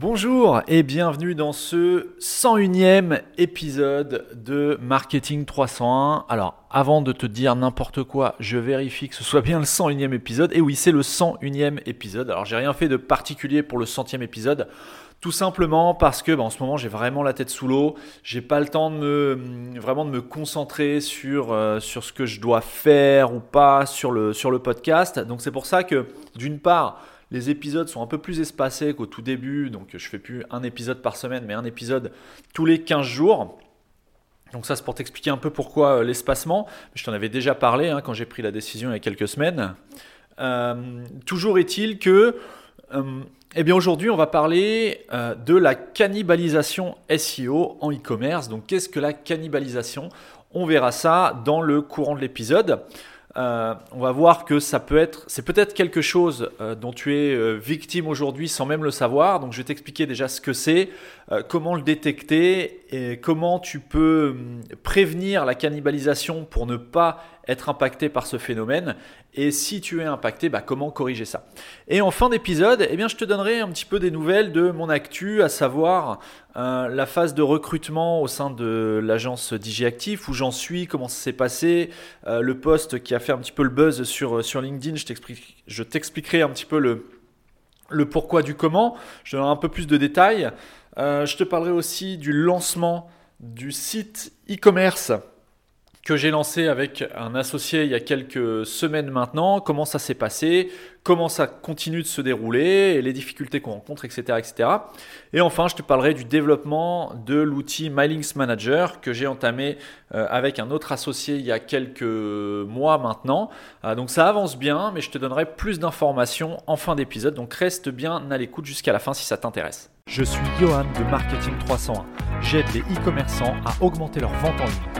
Bonjour et bienvenue dans ce 101e épisode de Marketing 301. Alors, avant de te dire n'importe quoi, je vérifie que ce soit bien le 101e épisode. Et oui, c'est le 101e épisode. Alors, j'ai rien fait de particulier pour le 100e épisode. Tout simplement parce que bah, en ce moment j'ai vraiment la tête sous l'eau, j'ai pas le temps de me vraiment me concentrer sur, euh, sur ce que je dois faire ou pas sur le podcast. Donc c'est pour ça que d'une part les épisodes sont un peu plus espacés qu'au tout début, donc je fais plus un épisode par semaine, mais un épisode tous les 15 jours. Donc ça c'est pour t'expliquer un peu pourquoi euh, l'espacement. Je t'en avais déjà parlé hein, quand j'ai pris la décision il y a quelques semaines. Euh, toujours est-il que, euh, eh bien aujourd'hui on va parler de la cannibalisation SEO en e-commerce. Donc qu'est-ce que la cannibalisation? On verra ça dans le courant de l'épisode. Euh, on va voir que ça peut être, c'est peut-être quelque chose euh, dont tu es euh, victime aujourd'hui sans même le savoir. Donc je vais t'expliquer déjà ce que c'est, comment le détecter et comment tu peux hum, prévenir la cannibalisation pour ne pas être impacté par ce phénomène et si tu es impacté, bah, comment corriger ça? Et en fin d'épisode, eh bien, je te donnerai un petit peu des nouvelles de mon actu, à savoir euh, la phase de recrutement au sein de l'agence DigiActif, où j'en suis, comment ça s'est passé, euh, le poste qui a fait un petit peu le buzz sur, sur LinkedIn, je t'expliquerai un petit peu le, le pourquoi du comment, je donnerai un peu plus de détails. Euh, je te parlerai aussi du lancement du site e-commerce que j'ai lancé avec un associé il y a quelques semaines maintenant, comment ça s'est passé, comment ça continue de se dérouler, les difficultés qu'on rencontre, etc., etc. Et enfin, je te parlerai du développement de l'outil MyLinks Manager que j'ai entamé euh, avec un autre associé il y a quelques mois maintenant. Euh, donc ça avance bien, mais je te donnerai plus d'informations en fin d'épisode. Donc reste bien à l'écoute jusqu'à la fin si ça t'intéresse. Je suis Johan de Marketing 301. J'aide les e-commerçants à augmenter leur vente en ligne.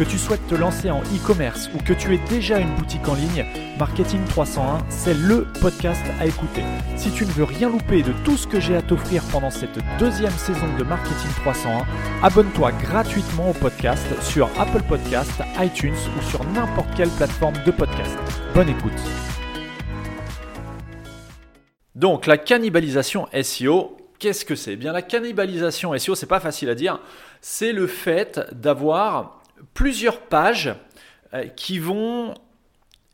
Que tu souhaites te lancer en e-commerce ou que tu aies déjà une boutique en ligne, Marketing 301, c'est le podcast à écouter. Si tu ne veux rien louper de tout ce que j'ai à t'offrir pendant cette deuxième saison de Marketing 301, abonne-toi gratuitement au podcast sur Apple Podcast, iTunes ou sur n'importe quelle plateforme de podcast. Bonne écoute. Donc la cannibalisation SEO, qu'est-ce que c'est? Eh Bien la cannibalisation SEO, c'est pas facile à dire, c'est le fait d'avoir plusieurs pages euh, qui vont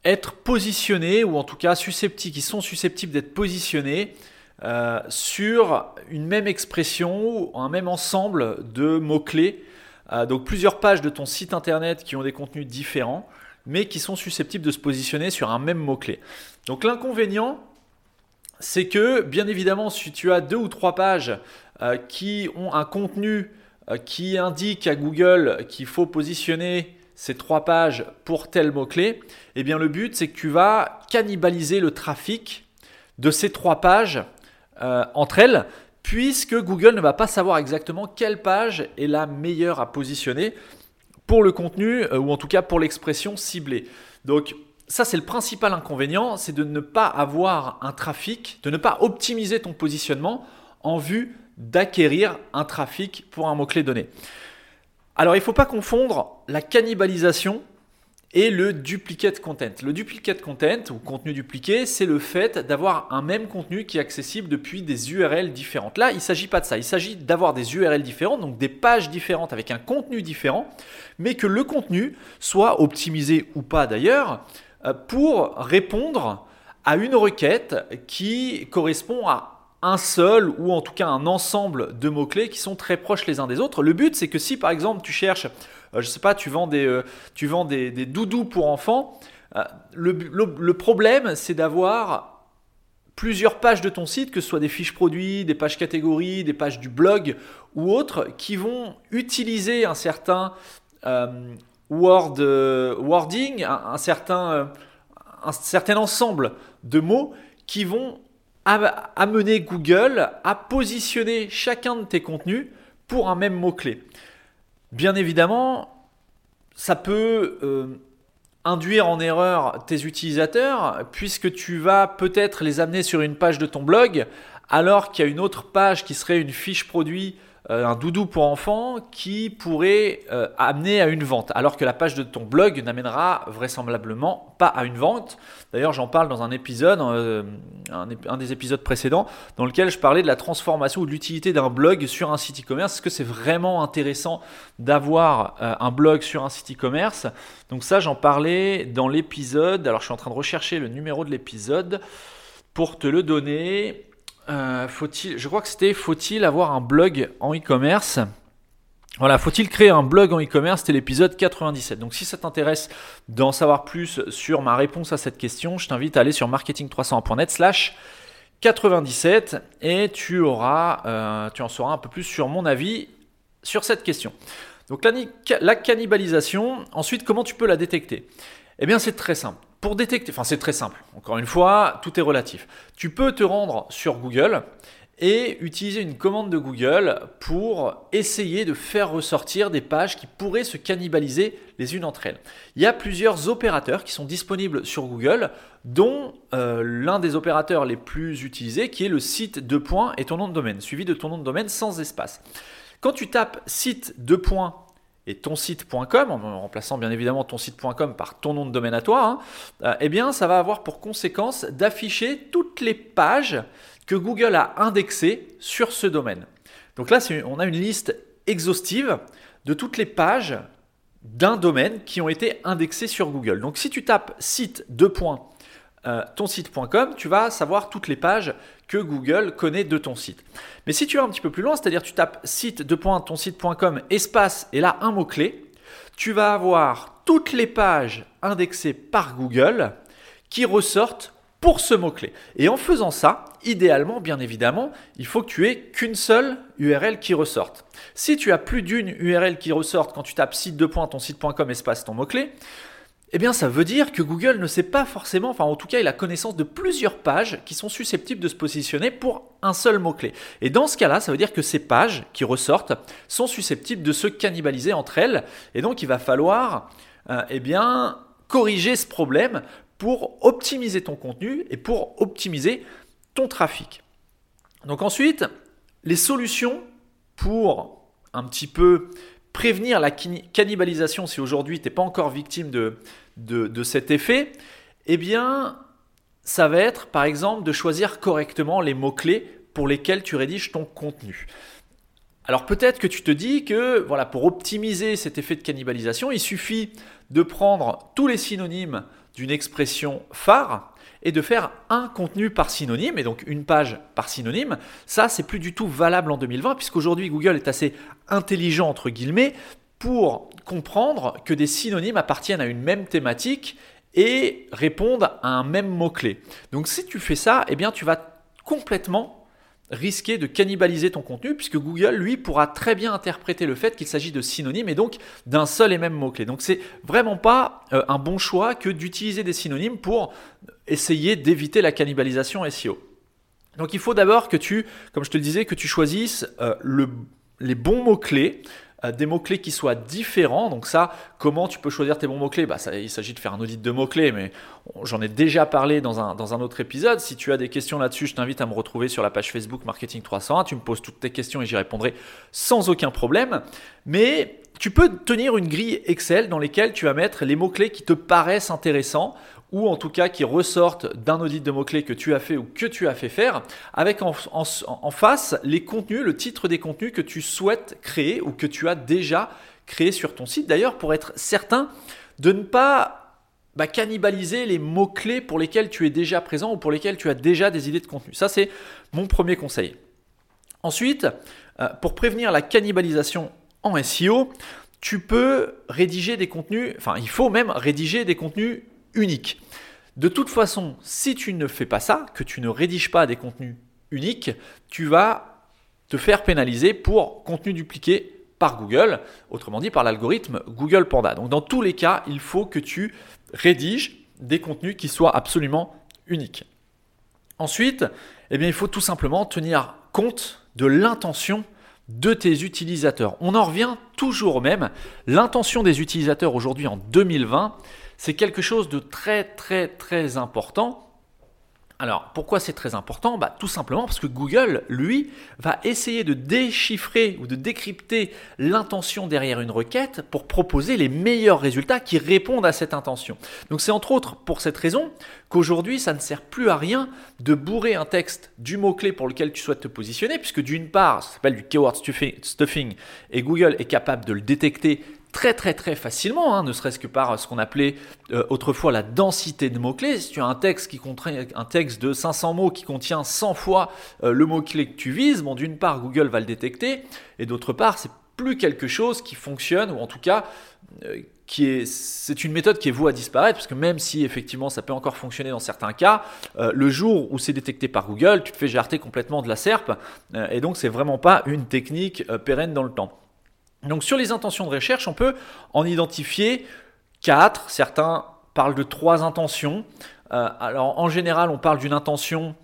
être positionnées, ou en tout cas susceptibles, qui sont susceptibles d'être positionnées euh, sur une même expression ou un même ensemble de mots-clés. Euh, donc plusieurs pages de ton site internet qui ont des contenus différents, mais qui sont susceptibles de se positionner sur un même mot-clé. Donc l'inconvénient, c'est que bien évidemment, si tu as deux ou trois pages qui ont un contenu qui indique à Google qu'il faut positionner ces trois pages pour tel mot-clé, eh bien le but c'est que tu vas cannibaliser le trafic de ces trois pages euh, entre elles, puisque Google ne va pas savoir exactement quelle page est la meilleure à positionner pour le contenu, euh, ou en tout cas pour l'expression ciblée. Donc ça c'est le principal inconvénient, c'est de ne pas avoir un trafic, de ne pas optimiser ton positionnement en vue d'acquérir un trafic pour un mot-clé donné. Alors il ne faut pas confondre la cannibalisation et le duplicate content. Le duplicate content ou contenu dupliqué, c'est le fait d'avoir un même contenu qui est accessible depuis des URL différentes. Là, il ne s'agit pas de ça. Il s'agit d'avoir des URL différentes, donc des pages différentes avec un contenu différent, mais que le contenu soit optimisé ou pas d'ailleurs euh, pour répondre à une requête qui correspond à un seul ou en tout cas un ensemble de mots-clés qui sont très proches les uns des autres. Le but, c'est que si par exemple tu cherches, euh, je sais pas, tu vends des, euh, tu des, doudous pour enfants, euh, le, problème, c'est d'avoir plusieurs pages de ton site, que ce soit des fiches produits, des pages catégories, des pages du blog ou autres, qui vont utiliser un certain euh, word, wording, un, certain, euh, un certain ensemble de mots qui vont amener Google à positionner chacun de tes contenus pour un même mot-clé. Bien évidemment, ça peut induire en erreur tes utilisateurs puisque tu vas peut-être les amener sur une page de ton blog alors qu'il y a une autre page qui serait une fiche produit euh, un doudou pour enfants qui pourrait euh, amener à une vente, alors que la page de ton blog n'amènera vraisemblablement pas à une vente. D'ailleurs, j'en parle dans un épisode, euh, un, des épisodes précédents, dans lequel je parlais de la transformation ou de l'utilité d'un blog sur un site e-commerce. Est-ce que c'est vraiment intéressant d'avoir un blog sur un site e-commerce? Donc ça, j'en parlais dans l'épisode. Alors, je suis en train de rechercher le numéro de l'épisode pour te le donner. Euh, faut-il, je crois que c'était faut-il avoir un blog en e-commerce? Voilà, faut-il créer un blog en e-commerce? C'était l'épisode 97. Donc si ça t'intéresse d'en savoir plus sur ma réponse à cette question, je t'invite à aller sur marketing301.net slash 97 et tu auras, euh, tu en sauras un peu plus sur mon avis sur cette question. Donc la cannibalisation, ensuite comment tu peux la détecter? Eh bien c'est très simple pour détecter, enfin c'est très simple, encore une fois, tout est relatif. Tu peux te rendre sur Google et utiliser une commande de Google pour essayer de faire ressortir des pages qui pourraient se cannibaliser les unes entre elles. Il y a plusieurs opérateurs qui sont disponibles sur Google, dont euh, l'un des opérateurs les plus utilisés qui est le site de points et ton nom de domaine, suivi de ton nom de domaine sans espace. Quand tu tapes site de points et ton site.com, en remplaçant bien évidemment ton site.com par ton nom de domaine à toi, hein, euh, eh bien ça va avoir pour conséquence d'afficher toutes les pages que Google a indexées sur ce domaine. Donc là, on a une liste exhaustive de toutes les pages d'un domaine qui ont été indexées sur Google. Donc si tu tapes site 2 euh, ton site.com, tu vas savoir toutes les pages que Google connaît de ton site. Mais si tu vas un petit peu plus loin, c'est-à-dire tu tapes site site.com espace et là un mot-clé, tu vas avoir toutes les pages indexées par Google qui ressortent pour ce mot-clé. Et en faisant ça, idéalement, bien évidemment, il faut que tu aies qu'une seule URL qui ressorte. Si tu as plus d'une URL qui ressorte quand tu tapes site site.com espace ton mot-clé, eh bien, ça veut dire que Google ne sait pas forcément, enfin en tout cas, il a connaissance de plusieurs pages qui sont susceptibles de se positionner pour un seul mot-clé. Et dans ce cas-là, ça veut dire que ces pages qui ressortent sont susceptibles de se cannibaliser entre elles. Et donc, il va falloir, euh, eh bien, corriger ce problème pour optimiser ton contenu et pour optimiser ton trafic. Donc ensuite, les solutions pour un petit peu prévenir la cannibalisation si aujourd'hui tu n'es pas encore victime de, cet effet, eh bien, ça va être par exemple de choisir correctement les mots-clés pour lesquels tu rédiges ton contenu. Alors peut-être que tu te dis que voilà, pour optimiser cet effet de cannibalisation, il suffit de prendre tous les synonymes d'une expression phare et de faire un contenu par synonyme, et donc une page par synonyme, ça c'est plus du tout valable en 2020, puisqu'aujourd'hui Google est assez intelligent, entre guillemets, pour comprendre que des synonymes appartiennent à une même thématique et répondent à un même mot-clé. Donc si tu fais ça, eh bien tu vas complètement risquer de cannibaliser ton contenu puisque Google, lui, pourra très bien interpréter le fait qu'il s'agit de synonymes et donc d'un seul et même mot-clé. Donc c'est vraiment pas euh, un bon choix que d'utiliser des synonymes pour essayer d'éviter la cannibalisation SEO. Donc il faut d'abord que tu, comme je te le disais, que tu choisisses euh, les bons mots-clés euh, des mots-clés qui soient différents. Donc ça, comment tu peux choisir tes bons mots-clés? Bah, Il s'agit de faire un audit de mots-clés, mais j'en ai déjà parlé dans un, dans un autre épisode. Si tu as des questions là-dessus, je t'invite à me retrouver sur la page Facebook Marketing 301. Tu me poses toutes tes questions et j'y répondrai sans aucun problème. Mais tu peux tenir une grille Excel dans laquelle tu vas mettre les mots-clés qui te paraissent intéressants ou en tout cas qui ressortent d'un audit de mots-clés que tu as fait ou que tu as fait faire, avec en, face les contenus, le titre des contenus que tu souhaites créer ou que tu as déjà créé sur ton site. D'ailleurs, pour être certain de ne pas bah, cannibaliser les mots-clés pour lesquels tu es déjà présent ou pour lesquels tu as déjà des idées de contenu. Ça, c'est mon premier conseil. Ensuite, euh, pour prévenir la cannibalisation en SEO, tu peux rédiger des contenus, enfin il faut même rédiger des contenus unique. De toute façon, si tu ne fais pas ça, que tu ne rédiges pas des contenus uniques, tu vas te faire pénaliser pour contenu dupliqué par Google, autrement dit par l'algorithme Google Panda. Donc dans tous les cas, il faut que tu rédiges des contenus qui soient absolument uniques. Ensuite, eh bien, il faut tout simplement tenir compte de l'intention de tes utilisateurs. On en revient toujours au même. L'intention des utilisateurs aujourd'hui en 2020, c'est quelque chose de très très très important alors, pourquoi c'est très important bah, Tout simplement parce que Google, lui, va essayer de déchiffrer ou de décrypter l'intention derrière une requête pour proposer les meilleurs résultats qui répondent à cette intention. Donc c'est entre autres pour cette raison qu'aujourd'hui, ça ne sert plus à rien de bourrer un texte du mot-clé pour lequel tu souhaites te positionner, puisque d'une part, ça s'appelle du keyword stuffing, et Google est capable de le détecter très très très facilement, hein, ne serait-ce que par ce qu'on appelait euh, autrefois la densité de mots-clés. Si tu as un texte qui contient un texte de 500 mots qui contient 100 fois euh, le mot-clé que tu vises, d'une part Google va le détecter et d'autre part c'est plus quelque chose qui fonctionne ou en tout cas euh, qui est c'est une méthode qui est vouée à disparaître parce que même si effectivement ça peut encore fonctionner dans certains cas, le jour où c'est détecté par Google, tu te fais jarter complètement de la SERP et donc c'est vraiment pas une technique pérenne dans le temps. Donc sur les intentions de recherche, on peut en identifier quatre. Certains parlent de trois intentions. Euh, alors en général, on parle d'une intention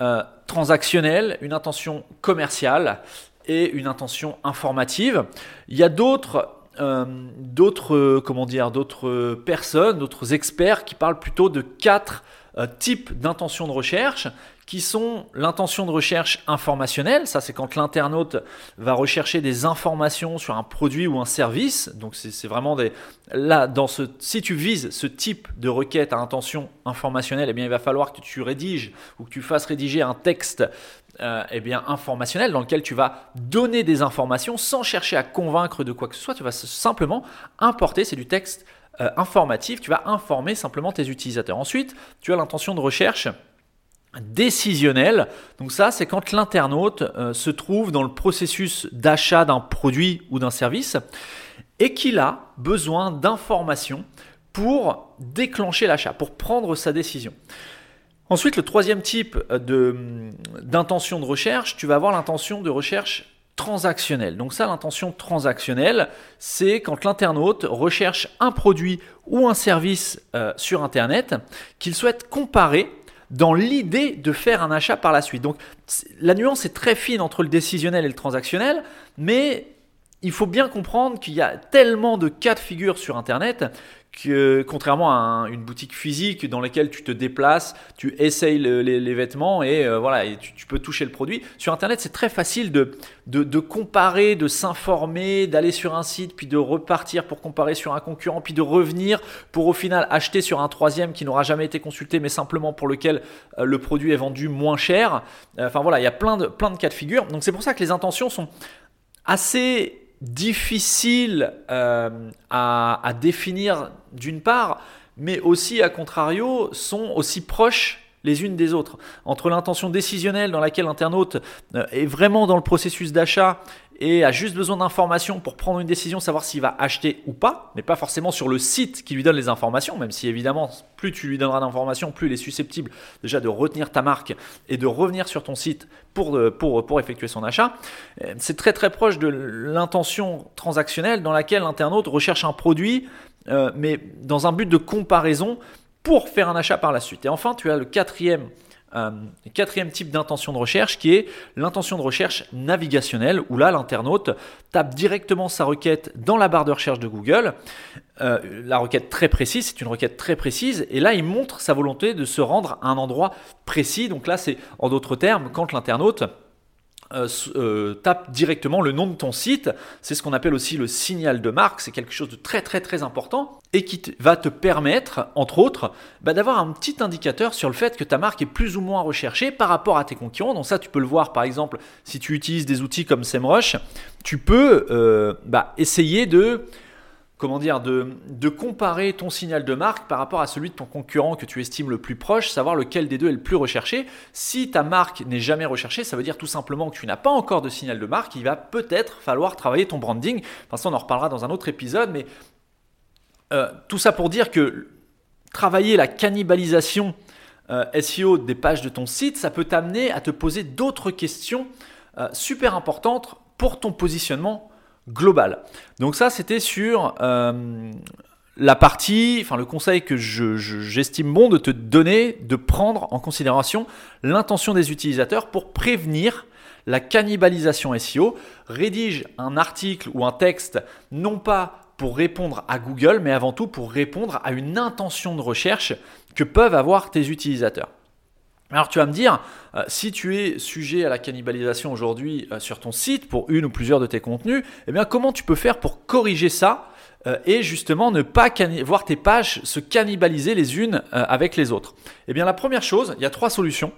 euh, transactionnelle, une intention commerciale et une intention informative. Il y a d'autres euh, d'autres comment d'autres personnes, d'autres experts qui parlent plutôt de quatre types d'intentions de recherche qui sont l'intention de recherche informationnelle. Ça, c'est quand l'internaute va rechercher des informations sur un produit ou un service. Donc, c'est vraiment des. Là, dans ce, si tu vises ce type de requête à intention informationnelle, eh bien, il va falloir que tu rédiges ou que tu fasses rédiger un texte euh, eh bien, informationnel dans lequel tu vas donner des informations sans chercher à convaincre de quoi que ce soit. Tu vas simplement importer, c'est du texte euh, informatif, tu vas informer simplement tes utilisateurs. Ensuite, tu as l'intention de recherche décisionnel. Donc ça, c'est quand l'internaute euh, se trouve dans le processus d'achat d'un produit ou d'un service et qu'il a besoin d'informations pour déclencher l'achat, pour prendre sa décision. Ensuite, le troisième type d'intention de, recherche, tu vas avoir l'intention de recherche transactionnelle. Donc ça, l'intention transactionnelle, c'est quand l'internaute recherche un produit ou un service euh, sur Internet qu'il souhaite comparer dans l'idée de faire un achat par la suite. Donc la nuance est très fine entre le décisionnel et le transactionnel, mais il faut bien comprendre qu'il y a tellement de cas de figure sur Internet que contrairement à une boutique physique dans laquelle tu te déplaces, tu essayes les, vêtements et euh, voilà, tu, peux toucher le produit. Sur Internet, c'est très facile de, de, comparer, de s'informer, d'aller sur un site, puis de repartir pour comparer sur un concurrent, puis de revenir pour au final acheter sur un troisième qui n'aura jamais été consulté, mais simplement pour lequel euh, le produit est vendu moins cher. Euh, enfin voilà, il y a plein de, plein de cas de figure. Donc c'est pour ça que les intentions sont assez difficiles à, à définir d'une part, mais aussi, à contrario, sont aussi proches les unes des autres. Entre l'intention décisionnelle dans laquelle l'internaute euh, est vraiment dans le processus d'achat et a juste besoin d'informations pour prendre une décision, savoir s'il va acheter ou pas, mais pas forcément sur le site qui lui donne les informations, même si évidemment, plus tu lui donneras d'informations, plus il est susceptible déjà de retenir ta marque et de revenir sur ton site pour, euh, pour, pour effectuer son achat. Euh, c'est très très proche de l'intention transactionnelle dans laquelle l'internaute recherche un produit euh, mais dans un but de comparaison pour faire un achat par la suite. Et enfin, tu as le quatrième, euh, quatrième type d'intention de recherche qui est l'intention de recherche navigationnelle, où là, l'internaute tape directement sa requête dans la barre de recherche de Google. Euh, la requête très précise, c'est une requête très précise, et là, il montre sa volonté de se rendre à un endroit précis. Donc là, c'est en d'autres termes, quand l'internaute euh, euh, tape directement le nom de ton site. C'est ce qu'on appelle aussi le signal de marque. C'est quelque chose de très très très important et qui va te permettre, entre autres, bah, d'avoir un petit indicateur sur le fait que ta marque est plus ou moins recherchée par rapport à tes concurrents. Donc ça, tu peux le voir par exemple si tu utilises des outils comme SEMrush, tu peux euh, bah, essayer de comment dire, de, comparer ton signal de marque par rapport à celui de ton concurrent que tu estimes le plus proche, savoir lequel des deux est le plus recherché. Si ta marque n'est jamais recherchée, ça veut dire tout simplement que tu n'as pas encore de signal de marque, il va peut-être falloir travailler ton branding. Enfin, ça, on en reparlera dans un autre épisode, mais euh, tout ça pour dire que travailler la cannibalisation euh, SEO des pages de ton site, ça peut t'amener à te poser d'autres questions euh, super importantes pour ton positionnement global. Donc ça, c'était sur euh, la partie, enfin le conseil que j'estime bon de te donner, de prendre en considération l'intention des utilisateurs pour prévenir la cannibalisation SEO. Rédige un article ou un texte non pas pour répondre à Google, mais avant tout pour répondre à une intention de recherche que peuvent avoir tes utilisateurs. Alors tu vas me dire, euh, si tu es sujet à la cannibalisation aujourd'hui euh, sur ton site pour une ou plusieurs de tes contenus, eh bien comment tu peux faire pour corriger ça euh, et justement ne pas voir tes pages se cannibaliser les unes avec les autres? Eh bien la première chose, il y a trois solutions.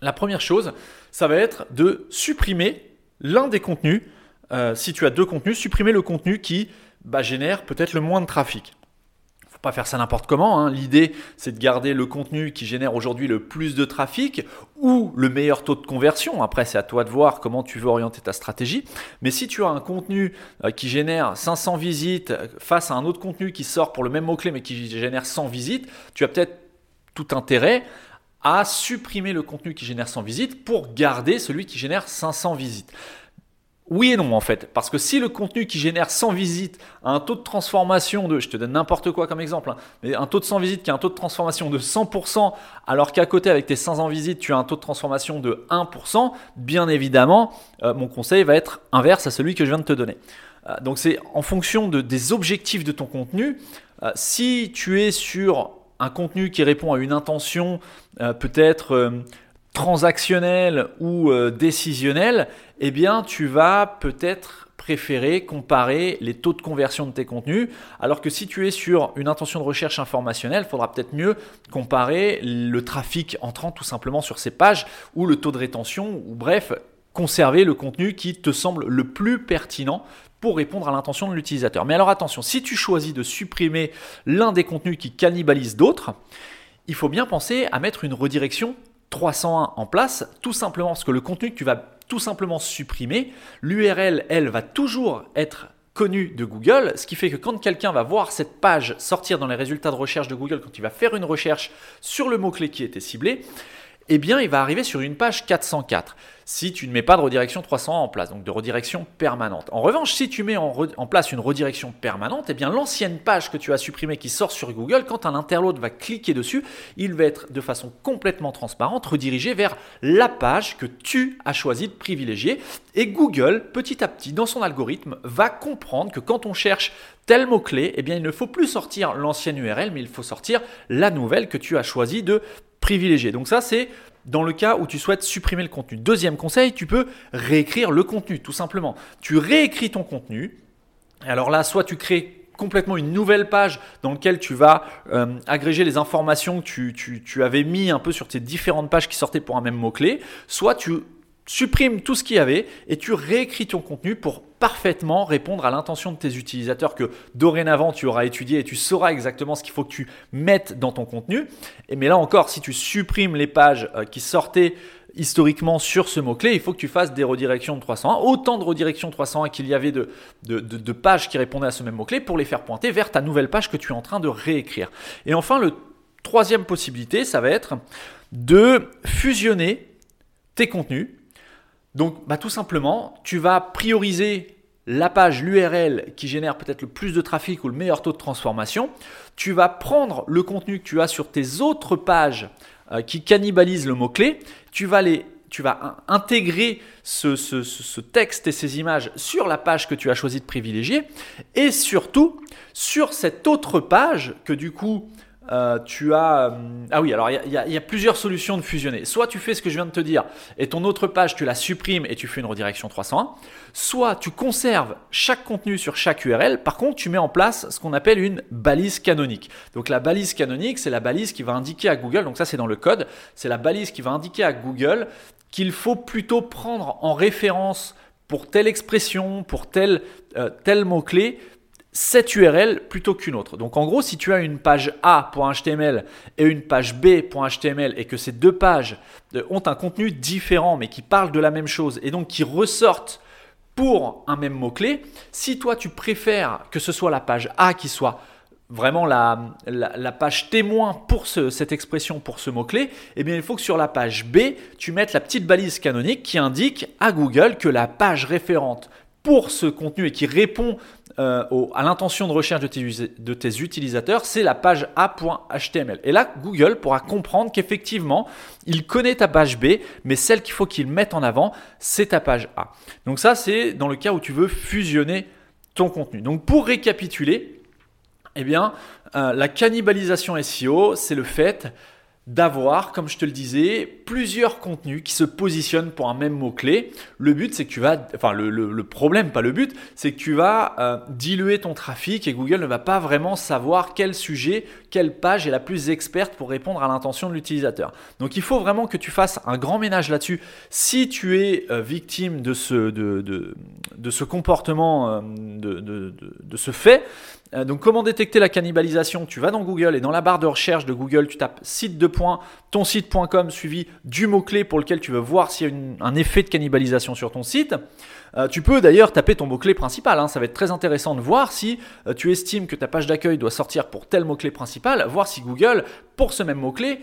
La première chose, ça va être de supprimer l'un des contenus. si tu as deux contenus, supprimer le contenu qui bah, génère peut-être le moins de trafic pas faire ça n'importe comment. Hein. L'idée, c'est de garder le contenu qui génère aujourd'hui le plus de trafic ou le meilleur taux de conversion. Après, c'est à toi de voir comment tu veux orienter ta stratégie. Mais si tu as un contenu euh, qui génère 500 visites face à un autre contenu qui sort pour le même mot-clé mais qui génère 100 visites, tu as peut-être tout intérêt à supprimer le contenu qui génère 100 visites pour garder celui qui génère 500 visites. Oui et non en fait, parce que si le contenu qui génère 100 visites a un taux de transformation de, je te donne n'importe quoi comme exemple, hein, mais un taux de 100 visites qui a un taux de transformation de 100%, alors qu'à côté avec tes 500 visites tu as un taux de transformation de 1%, bien évidemment euh, mon conseil va être inverse à celui que je viens de te donner. Euh, donc c'est en fonction de, des objectifs de ton contenu. Euh, si tu es sur un contenu qui répond à une intention peut-être transactionnel ou décisionnel, eh bien tu vas peut-être préférer comparer les taux de conversion de tes contenus, alors que si tu es sur une intention de recherche informationnelle, il faudra peut-être mieux comparer le trafic entrant tout simplement sur ces pages ou le taux de rétention, ou bref, conserver le contenu qui te semble le plus pertinent pour répondre à l'intention de l'utilisateur. Mais alors attention, si tu choisis de supprimer l'un des contenus qui cannibalise d'autres, il faut bien penser à mettre une redirection 301 en place, tout simplement parce que le contenu que tu vas tout simplement supprimer, l'URL, elle, va toujours être connue de Google, ce qui fait que quand quelqu'un va voir cette page sortir dans les résultats de recherche de Google, quand il va faire une recherche sur le mot-clé qui était ciblé, eh bien, il va arriver sur une page 404 si tu ne mets pas de redirection 301 en place, donc de redirection permanente. En revanche, si tu mets en, place une redirection permanente, eh bien l'ancienne page que tu as supprimée qui sort sur Google, quand un internaute va cliquer dessus, il va être de façon complètement transparente redirigé vers la page que tu as choisi de privilégier. Et Google, petit à petit, dans son algorithme, va comprendre que quand on cherche tel mot-clé, eh bien il ne faut plus sortir l'ancienne URL, mais il faut sortir la nouvelle que tu as choisi de Donc ça, c'est dans le cas où tu souhaites supprimer le contenu. Deuxième conseil, tu peux réécrire le contenu, tout simplement. Tu réécris ton contenu. Alors là, soit tu crées complètement une nouvelle page dans laquelle tu vas euh, agréger les informations que tu, tu, avais mis un peu sur tes différentes pages qui sortaient pour un même mot-clé, soit tu supprime tout ce qu'il y avait et tu réécris ton contenu pour parfaitement répondre à l'intention de tes utilisateurs que dorénavant tu auras étudié et tu sauras exactement ce qu'il faut que tu mettes dans ton contenu. Et mais là encore, si tu supprimes les pages euh, qui sortaient historiquement sur ce mot-clé, il faut que tu fasses des redirections de 301, autant de redirections 301 qu'il y avait de, de, de pages qui répondaient à ce même mot-clé pour les faire pointer vers ta nouvelle page que tu es en train de réécrire. Et enfin, le troisième possibilité, ça va être de fusionner tes contenus donc, bah, tout simplement, tu vas prioriser la page, l'URL qui génère peut-être le plus de trafic ou le meilleur taux de transformation. Tu vas prendre le contenu que tu as sur tes autres pages euh, qui cannibalisent le mot-clé. Tu vas les tu vas intégrer ce, texte et ces images sur la page que tu as choisi de privilégier et surtout sur cette autre page que du coup euh, tu as... Euh, ah oui, alors il y, a plusieurs solutions de fusionner. Soit tu fais ce que je viens de te dire et ton autre page, tu la supprimes et tu fais une redirection 301. Soit tu conserves chaque contenu sur chaque URL. Par contre, tu mets en place ce qu'on appelle une balise canonique. Donc la balise canonique, c'est la balise qui va indiquer à Google, donc ça c'est dans le code, c'est la balise qui va indiquer à Google qu'il faut plutôt prendre en référence pour telle expression, pour tel, euh, tel mot-clé, cette URL plutôt qu'une autre. Donc en gros, si tu as une page A.html et une page B.html et que ces deux pages euh, ont un contenu différent mais qui parlent de la même chose et donc qui ressortent pour un même mot-clé, si toi tu préfères que ce soit la page A qui soit vraiment la, la, page témoin pour cette expression, pour ce mot-clé, eh bien il faut que sur la page B, tu mettes la petite balise canonique qui indique à Google que la page référente pour ce contenu et qui répond euh, à l'intention de recherche de tes, utilisateurs, c'est la page A.html. Et là, Google pourra comprendre qu'effectivement, il connaît ta page B, mais celle qu'il faut qu'il mette en avant, c'est ta page A. Donc ça, c'est dans le cas où tu veux fusionner ton contenu. Donc pour récapituler, eh bien, euh, la cannibalisation SEO, c'est le fait d'avoir, comme je te le disais, plusieurs contenus qui se positionnent pour un même mot-clé. Le but, c'est que tu vas, enfin le, problème, pas le but, c'est que tu vas euh, diluer ton trafic et Google ne va pas vraiment savoir quel sujet, quelle page est la plus experte pour répondre à l'intention de l'utilisateur. Donc il faut vraiment que tu fasses un grand ménage là-dessus. Si tu es euh, victime de ce, comportement, de, de ce fait, euh, donc comment détecter la cannibalisation? Tu vas dans Google et dans la barre de recherche de Google, tu tapes site de points, ton site.com suivi du mot-clé pour lequel tu veux voir s'il y a un effet de cannibalisation sur ton site. Euh, tu peux d'ailleurs taper ton mot-clé principal, hein. ça va être très intéressant de voir si euh, tu estimes que ta page d'accueil doit sortir pour tel mot-clé principal, voir si Google, pour ce même mot-clé,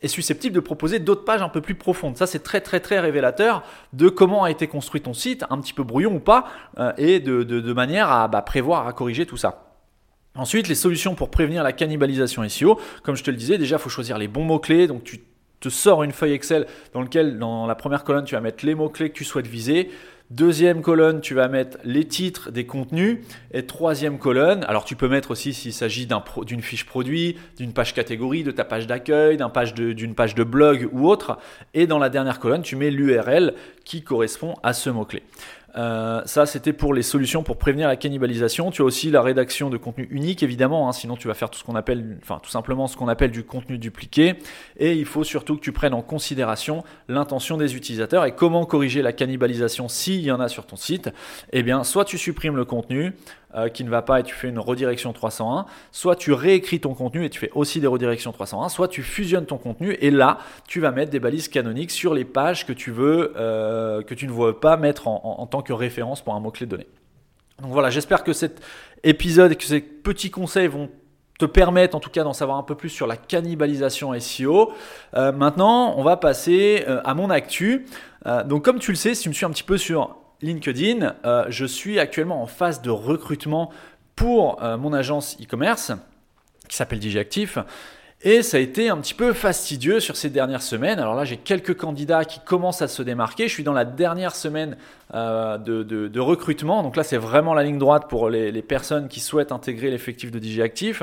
est susceptible de proposer d'autres pages un peu plus profondes. Ça, c'est très très très révélateur de comment a été construit ton site, un petit peu brouillon ou pas, et de, manière à bah, prévoir, à corriger tout ça. Ensuite, les solutions pour prévenir la cannibalisation SEO. Comme je te le disais, déjà, il faut choisir les bons mots-clés. Donc, tu te sors une feuille Excel dans laquelle, dans la première colonne, tu vas mettre les mots-clés que tu souhaites viser. Deuxième colonne, tu vas mettre les titres des contenus. Et troisième colonne, alors tu peux mettre aussi s'il s'agit d'une fiche produit, d'une page catégorie, de ta page d'accueil, d'une page, de blog ou autre. Et dans la dernière colonne, tu mets l'URL qui correspond à ce mot-clé. Euh, ça, c'était pour les solutions pour prévenir la cannibalisation. Tu as aussi la rédaction de contenu unique, évidemment, hein, sinon tu vas faire tout ce qu'on appelle, enfin tout simplement ce qu'on appelle du contenu dupliqué. Et il faut surtout que tu prennes en considération l'intention des utilisateurs et comment corriger la cannibalisation s'il y en a sur ton site. Eh bien, soit tu supprimes le contenu, euh, qui ne va pas et tu fais une redirection 301, soit tu réécris ton contenu et tu fais aussi des redirections 301, soit tu fusionnes ton contenu et là tu vas mettre des balises canoniques sur les pages que tu veux, euh, que tu ne veux pas mettre en, tant que référence pour un mot-clé donné. Donc voilà, j'espère que cet épisode et que ces petits conseils vont te permettre en tout cas d'en savoir un peu plus sur la cannibalisation SEO. Euh, maintenant, on va passer à mon actu. donc comme tu le sais, si tu me suis un petit peu sur LinkedIn, euh, je suis actuellement en phase de recrutement pour euh, mon agence e-commerce qui s'appelle DigiActif. Et ça a été un petit peu fastidieux sur ces dernières semaines. Alors là, j'ai quelques candidats qui commencent à se démarquer. Je suis dans la dernière semaine euh, de, recrutement. Donc là, c'est vraiment la ligne droite pour les, personnes qui souhaitent intégrer l'effectif de DigiActif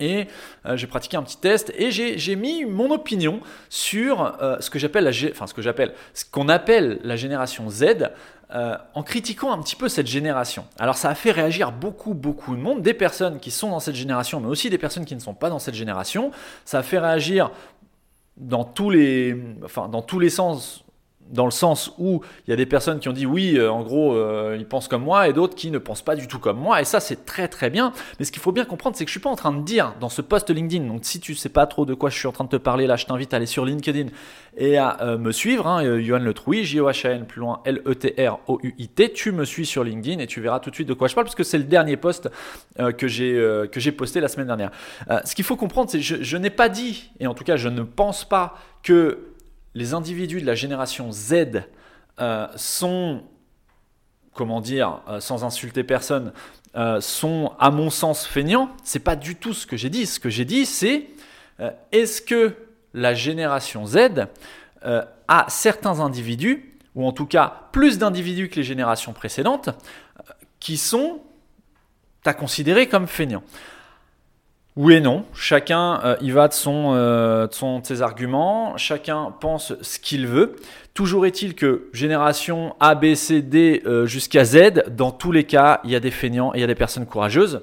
et euh, j'ai pratiqué un petit test et j'ai mis mon opinion sur euh, ce que j'appelle la enfin ce que j'appelle ce qu'on appelle la génération Z euh, en critiquant un petit peu cette génération. Alors ça a fait réagir beaucoup beaucoup de monde, des personnes qui sont dans cette génération mais aussi des personnes qui ne sont pas dans cette génération. Ça a fait réagir dans tous les enfin dans tous les sens dans le sens où il y a des personnes qui ont dit oui, euh, en gros, euh, ils pensent comme moi, et d'autres qui ne pensent pas du tout comme moi, et ça c'est très très bien. Mais ce qu'il faut bien comprendre, c'est que je suis pas en train de dire dans ce post LinkedIn. Donc si tu sais pas trop de quoi je suis en train de te parler là, je t'invite à aller sur LinkedIn et à euh, me suivre. Hein, Johan Le Trouy, J O H A N plus loin L E T R O U I T. Tu me suis sur LinkedIn et tu verras tout de suite de quoi je parle, parce que c'est le dernier post que j'ai posté la semaine dernière. ce qu'il faut comprendre, c'est que je, je n'ai pas dit, et en tout cas je ne pense pas que les individus de la génération Z euh, sont, comment dire, euh, sans insulter personne, euh, sont à mon sens feignants. C'est pas du tout ce que j'ai dit. Ce que j'ai dit, c'est est-ce que la génération Z a certains individus, ou en tout cas plus d'individus que les générations précédentes, qui sont à considérer comme feignants oui et non, chacun euh, y va de, son, euh, ses arguments, chacun pense ce qu'il veut. Toujours est-il que génération A, B, C, D euh, jusqu'à Z, dans tous les cas, il y a des feignants et il y a des personnes courageuses.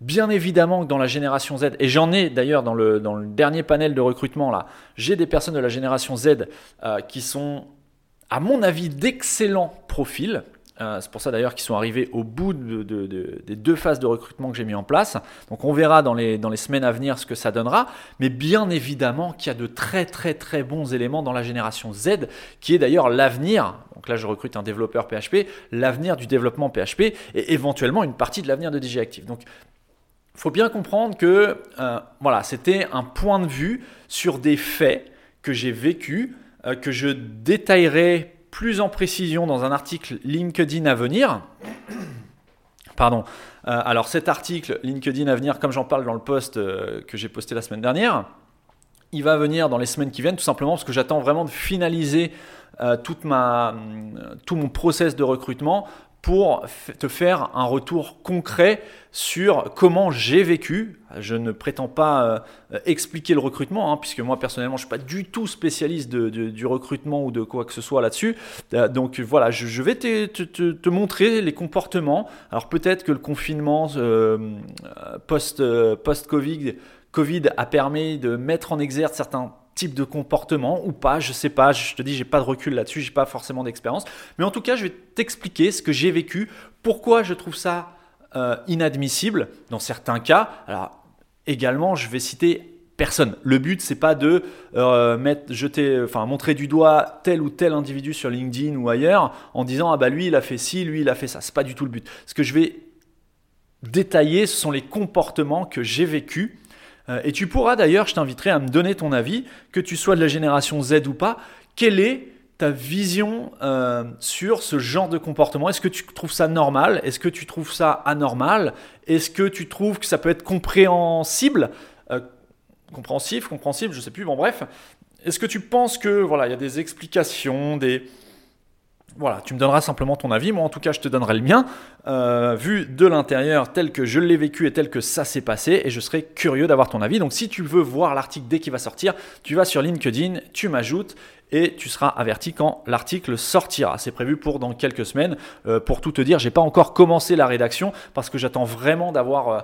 Bien évidemment que dans la génération Z, et j'en ai d'ailleurs dans le, dans le dernier panel de recrutement là, j'ai des personnes de la génération Z qui sont, à mon avis, d'excellents profils, euh, c'est pour ça d'ailleurs qu'ils sont arrivés au bout des deux phases de recrutement que j'ai mis en place. Donc on verra dans les, semaines à venir ce que ça donnera. Mais bien évidemment qu'il y a de très très très bons éléments dans la génération Z, qui est d'ailleurs l'avenir. Donc là je recrute un développeur PHP, l'avenir du développement PHP et éventuellement une partie de l'avenir de DigiActive. Donc faut bien comprendre que euh, voilà, c'était un point de vue sur des faits que j'ai vécu, euh, que je détaillerai plus en précision dans un article LinkedIn à venir. Pardon. Euh, alors cet article LinkedIn à venir, comme j'en parle dans le post que j'ai posté la semaine dernière, il va venir dans les semaines qui viennent, tout simplement parce que j'attends vraiment de finaliser ma, tout mon process de recrutement pour te faire un retour concret sur comment j'ai vécu. Je ne prétends pas euh, expliquer le recrutement, hein, puisque moi personnellement je ne suis pas du tout spécialiste du recrutement ou de quoi que ce soit là-dessus. Euh, donc voilà, je, vais te, montrer les comportements. Alors peut-être que le confinement euh, post-Covid COVID a permis de mettre en exergue certains type de comportement ou pas, je sais pas, je te dis j'ai pas de recul là-dessus, j'ai pas forcément d'expérience, mais en tout cas, je vais t'expliquer ce que j'ai vécu, pourquoi je trouve ça euh, inadmissible dans certains cas. Alors également, je vais citer personne. Le but c'est pas de euh, mettre, jeter, enfin montrer du doigt tel ou tel individu sur LinkedIn ou ailleurs en disant ah bah lui il a fait ci, lui il a fait ça. C'est pas du tout le but. Ce que je vais détailler, ce sont les comportements que j'ai vécus et tu pourras d'ailleurs, je t'inviterai à me donner ton avis, que tu sois de la génération Z ou pas, quelle est ta vision euh, sur ce genre de comportement? Est-ce que tu trouves ça normal? Est-ce que tu trouves ça anormal? Est-ce que tu trouves que ça peut être compréhensible? Euh, Compréhensif, compréhensible, je sais plus, bon bref. Est-ce que tu penses que voilà, il y a des explications, des, voilà, tu me donneras simplement ton avis. Moi, en tout cas, je te donnerai le mien, euh, vu de l'intérieur, tel que je l'ai vécu et tel que ça s'est passé. Et je serai curieux d'avoir ton avis. Donc, si tu veux voir l'article dès qu'il va sortir, tu vas sur LinkedIn, tu m'ajoutes et tu seras averti quand l'article sortira. C'est prévu pour dans quelques semaines. Euh, pour tout te dire, j'ai pas encore commencé la rédaction parce que j'attends vraiment d'avoir euh,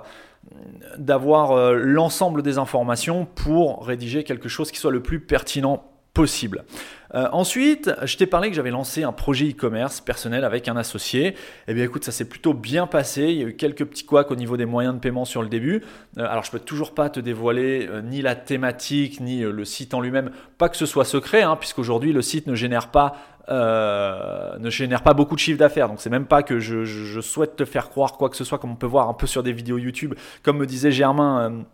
d'avoir l'ensemble des informations pour rédiger quelque chose qui soit le plus pertinent possible. Euh, ensuite, je t'ai parlé que j'avais lancé un projet e-commerce personnel avec un associé. Eh bien écoute, ça s'est plutôt bien passé. Il y a eu quelques petits couacs au niveau des moyens de paiement sur le début. Euh, alors je peux toujours pas te dévoiler euh, ni la thématique, ni le site en lui-même. Pas que ce soit secret, hein, puisqu'aujourd'hui le site ne génère pas ne génère pas beaucoup de chiffre d'affaires. Donc c'est même pas que je, souhaite te faire croire quoi que ce soit, comme on peut voir un peu sur des vidéos YouTube. Comme me disait Germain,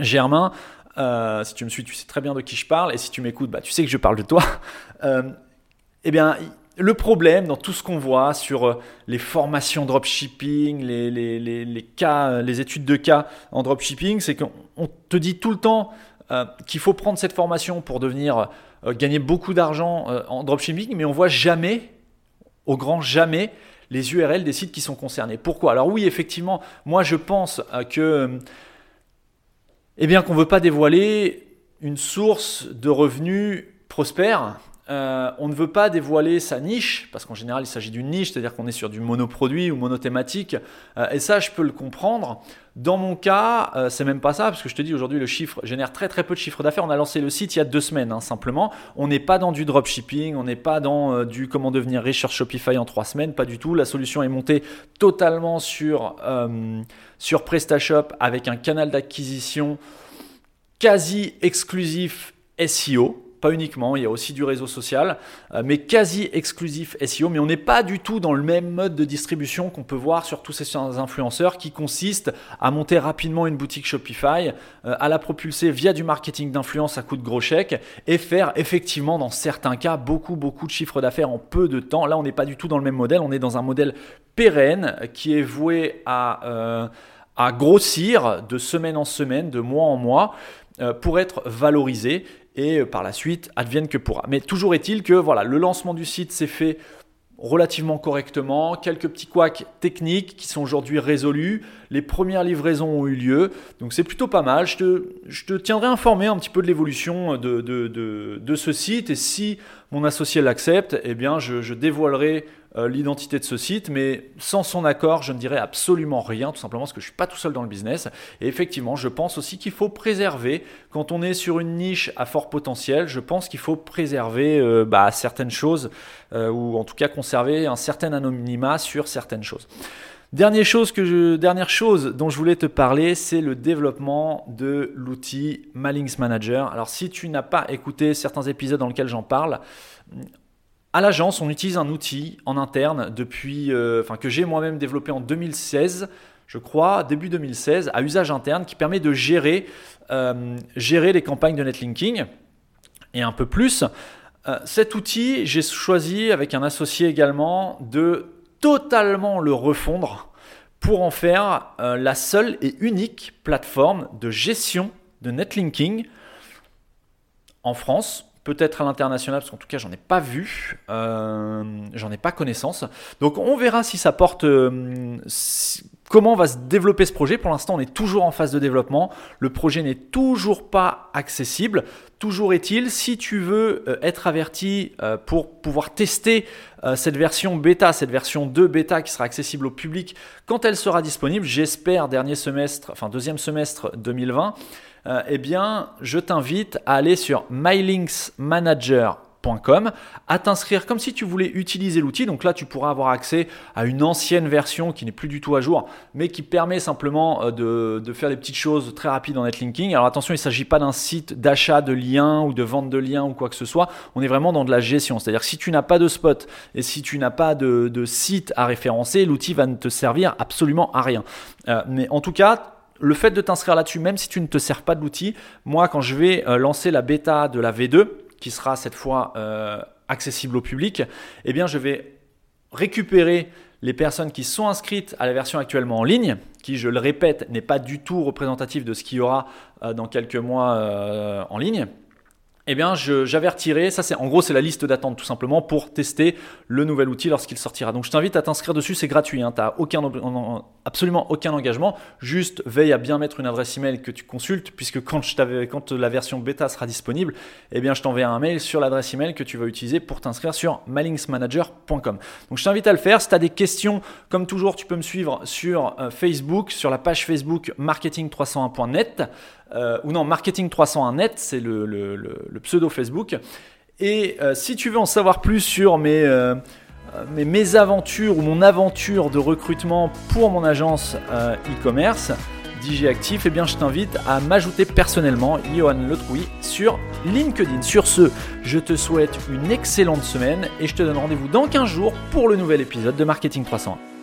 Germain, euh, si tu me suis, tu sais très bien de qui je parle, et si tu m'écoutes, bah, tu sais que je parle de toi. Euh, eh bien, le problème dans tout ce qu'on voit sur euh, les formations dropshipping, les, cas, les études de cas en dropshipping, c'est qu'on te dit tout le temps qu'il faut prendre cette formation pour devenir gagner beaucoup d'argent en dropshipping, mais on voit jamais, au grand jamais, les URL des sites qui sont concernés. Pourquoi? Alors oui, effectivement, moi je pense que eh bien qu'on ne veut pas dévoiler une source de revenus prospère. Euh, on ne veut pas dévoiler sa niche, parce qu'en général il s'agit d'une niche, c'est-à-dire qu'on est sur du monoproduit ou monothématique, euh, et ça je peux le comprendre. Dans mon cas, euh, c'est même pas ça, parce que je te dis aujourd'hui le chiffre génère très très peu de chiffre d'affaires. On a lancé le site il y a deux semaines hein, simplement. On n'est pas dans du dropshipping, on n'est pas dans du comment devenir riche sur Shopify en trois semaines, pas du tout. La solution est montée totalement sur, sur PrestaShop avec un canal d'acquisition quasi exclusif SEO, pas uniquement, il y a aussi du réseau social, euh, mais quasi exclusif SEO, mais on n'est pas du tout dans le même mode de distribution qu'on peut voir sur tous ces influenceurs qui consiste à monter rapidement une boutique Shopify, euh, à la propulser via du marketing d'influence à coup de gros chèques et faire effectivement dans certains cas beaucoup beaucoup de chiffres d'affaires en peu de temps. Là on n'est pas du tout dans le même modèle, on est dans un modèle pérenne qui est voué à... Euh, grossir de semaine en semaine, de mois en mois, pour être valorisé et euh, par la suite advienne que pourra. Mais toujours est-il que voilà, le lancement du site s'est fait relativement correctement, quelques petits couacs techniques qui sont aujourd'hui résolus, les premières livraisons ont eu lieu, donc c'est plutôt pas mal. Je te, tiendrai informé un petit peu de l'évolution de, ce site et si mon associé l'accepte, eh bien je dévoilerai euh, l'identité de ce site, mais sans son accord, je ne dirais absolument rien, tout simplement parce que je ne suis pas tout seul dans le business. Et effectivement, je pense aussi qu'il faut préserver, quand on est sur une niche à fort potentiel, je pense qu'il faut préserver euh, bah, certaines choses, euh, ou en tout cas conserver un certain anonymat sur certaines choses. Dernière chose, que je, dernière chose dont je voulais te parler, c'est le développement de l'outil Malinks Manager. Alors si tu n'as pas écouté certains épisodes dans lesquels j'en parle, à l'agence, on utilise un outil en interne depuis, euh, enfin que j'ai moi-même développé en 2016, je crois, début 2016, à usage interne, qui permet de gérer, euh, gérer les campagnes de netlinking et un peu plus. Euh, cet outil, j'ai choisi avec un associé également de totalement le refondre pour en faire la seule et unique plateforme de gestion de netlinking en France, peut-être à l'international, parce qu'en tout cas, j'en ai pas vu, euh, j'en ai pas connaissance. Donc, on verra si ça porte. Euh, comment va se développer ce projet Pour l'instant, on est toujours en phase de développement. Le projet n'est toujours pas accessible. Toujours est-il, si tu veux euh, être averti pour pouvoir tester cette version bêta, cette version 2 bêta qui sera accessible au public quand elle sera disponible, j'espère dernier semestre, enfin deuxième semestre 2020. Euh, eh bien, je t'invite à aller sur mylinksmanager.com, à t'inscrire comme si tu voulais utiliser l'outil. Donc là, tu pourras avoir accès à une ancienne version qui n'est plus du tout à jour, mais qui permet simplement euh, de, faire des petites choses très rapides en netlinking. Alors attention, il ne s'agit pas d'un site d'achat de liens ou de vente de liens ou quoi que ce soit. On est vraiment dans de la gestion. C'est-à-dire si tu n'as pas de spot et si tu n'as pas de, site à référencer, l'outil va ne te servir absolument à rien. Euh, mais en tout cas, le fait de t'inscrire là-dessus, même si tu ne te sers pas de l'outil, moi, quand je vais euh, lancer la bêta de la V2, qui sera cette fois euh, accessible au public, eh bien, je vais récupérer les personnes qui sont inscrites à la version actuellement en ligne, qui, je le répète, n'est pas du tout représentative de ce qu'il y aura euh, dans quelques mois en ligne eh bien, j'avertirai, ça c'est en gros c'est la liste d'attente tout simplement pour tester le nouvel outil lorsqu'il sortira. Donc je t'invite à t'inscrire dessus, c'est gratuit, hein, tu n'as absolument aucun engagement, juste veille à bien mettre une adresse email que tu consultes, puisque quand, la version bêta sera disponible, eh bien je t'enverrai un mail sur l'adresse email que tu vas utiliser pour t'inscrire sur malinksmanager.com. Donc je t'invite à le faire, si tu as des questions, comme toujours, tu peux me suivre sur euh, Facebook, sur la page Facebook marketing301.net. Euh, ou non, Marketing 301net, c'est le, pseudo Facebook. Et euh, si tu veux en savoir plus sur mes, euh, mes mésaventures ou mon aventure de recrutement pour mon agence e-commerce, DJ Actif, eh bien je t'invite à m'ajouter personnellement, Johan Letrouy, sur LinkedIn. Sur ce, je te souhaite une excellente semaine et je te donne rendez-vous dans 15 jours pour le nouvel épisode de Marketing 301.